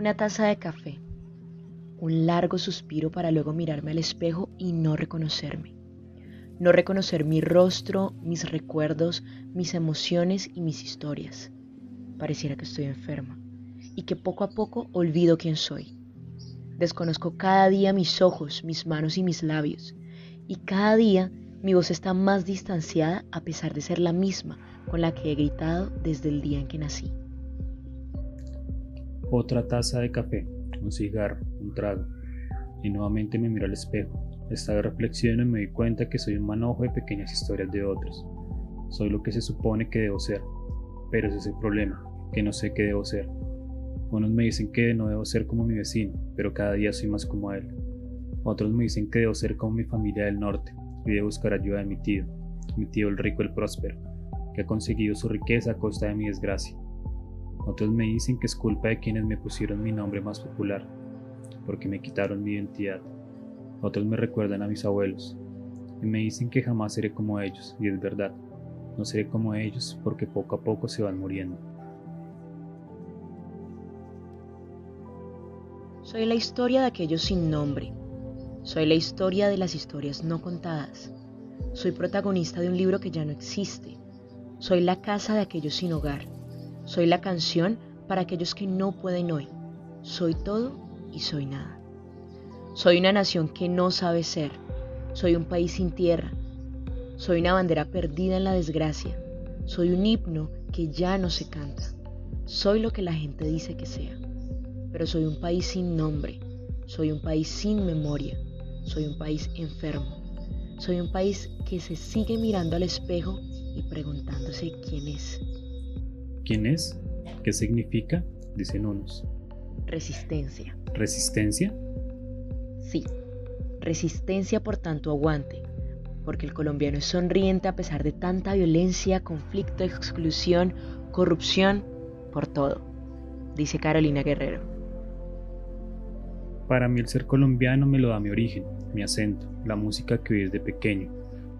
Una taza de café. Un largo suspiro para luego mirarme al espejo y no reconocerme. No reconocer mi rostro, mis recuerdos, mis emociones y mis historias. Pareciera que estoy enferma y que poco a poco olvido quién soy. Desconozco cada día mis ojos, mis manos y mis labios. Y cada día mi voz está más distanciada a pesar de ser la misma con la que he gritado desde el día en que nací. Otra taza de café, un cigarro, un trago. Y nuevamente me miro al espejo. Esta vez y me doy cuenta que soy un manojo de pequeñas historias de otros. Soy lo que se supone que debo ser. Pero ese es el problema, que no sé qué debo ser. Unos me dicen que no debo ser como mi vecino, pero cada día soy más como él. Otros me dicen que debo ser como mi familia del norte y debo buscar ayuda de mi tío, mi tío el rico el próspero, que ha conseguido su riqueza a costa de mi desgracia. Otros me dicen que es culpa de quienes me pusieron mi nombre más popular, porque me quitaron mi identidad. Otros me recuerdan a mis abuelos, y me dicen que jamás seré como ellos, y es verdad, no seré como ellos porque poco a poco se van muriendo. Soy la historia de aquellos sin nombre. Soy la historia de las historias no contadas. Soy protagonista de un libro que ya no existe. Soy la casa de aquellos sin hogar soy la canción para aquellos que no pueden hoy. Soy todo y soy nada. Soy una nación que no sabe ser. Soy un país sin tierra. Soy una bandera perdida en la desgracia. Soy un himno que ya no se canta. Soy lo que la gente dice que sea. Pero soy un país sin nombre. Soy un país sin memoria. Soy un país enfermo. Soy un país que se sigue mirando al espejo y preguntándose quién es. ¿Quién es? ¿Qué significa? Dicen unos. Resistencia. ¿Resistencia? Sí, resistencia por tanto aguante, porque el colombiano es sonriente a pesar de tanta violencia, conflicto, exclusión, corrupción, por todo, dice Carolina Guerrero. Para mí el ser colombiano me lo da mi origen, mi acento, la música que oí desde pequeño,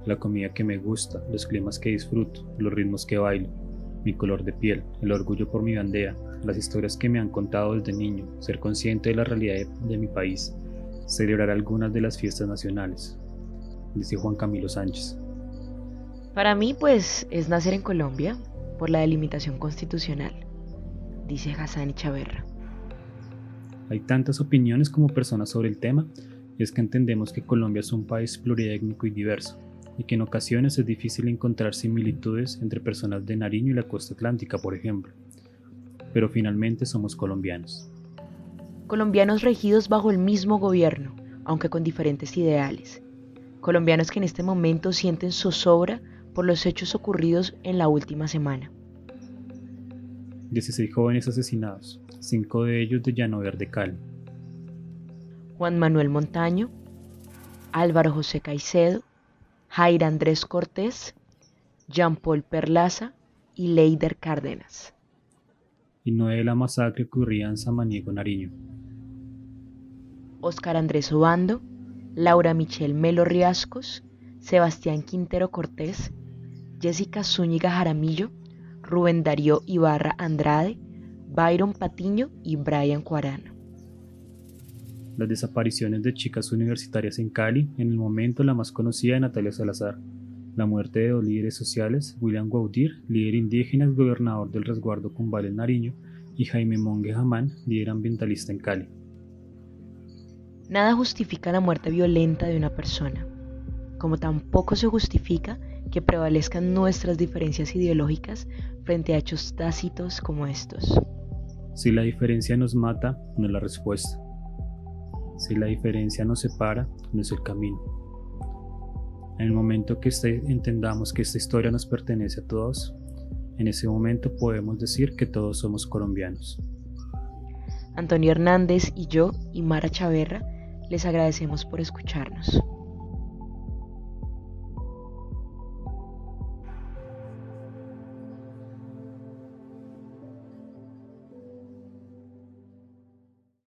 la comida que me gusta, los climas que disfruto, los ritmos que bailo, mi color de piel, el orgullo por mi bandera, las historias que me han contado desde niño, ser consciente de la realidad de, mi país, celebrar algunas de las fiestas nacionales, dice Juan Camilo Sánchez. Para mí, pues, es nacer en Colombia por la delimitación constitucional, dice Hassan Chaverra. Hay tantas opiniones como personas sobre el tema, y es que entendemos que Colombia es un país pluriétnico y diverso, y que en ocasiones es difícil encontrar similitudes entre personas de Nariño y la costa atlántica, por ejemplo. Pero finalmente somos colombianos. Colombianos regidos bajo el mismo gobierno, aunque con diferentes ideales. Colombianos que en este momento sienten zozobra por los hechos ocurridos en la última semana. 16 jóvenes asesinados, 5 de ellos de Llano Verde Cali. Juan Manuel Montaño, Álvaro José Caicedo, Jair Andrés Cortés, Jean-Paul Perlaza y Leider Cárdenas. Y no de la masacre ocurría en Samaniego, Nariño. Óscar Andrés Obando, Laura Michelle Melo Riascos, Sebastián Quintero Cortés, Jessica Zúñiga Jaramillo, Rubén Darío Ibarra Andrade, Byron Patiño y Brian Cuarano las desapariciones de chicas universitarias en Cali, en el momento la más conocida de Natalia Salazar, la muerte de dos líderes sociales, William Gaudir, líder indígena y gobernador del resguardo Cumbal en Nariño, y Jaime Monge Jamán, líder ambientalista en Cali. Nada justifica la muerte violenta de una persona, como tampoco se justifica que prevalezcan nuestras diferencias ideológicas frente a hechos tácitos como estos. Si la diferencia nos mata, no es la respuesta. Si la diferencia nos separa, no es el camino. En el momento que este, entendamos que esta historia nos pertenece a todos, en ese momento podemos decir que todos somos colombianos. Antonio Hernández y yo, y Mara Chaverra, les agradecemos por escucharnos.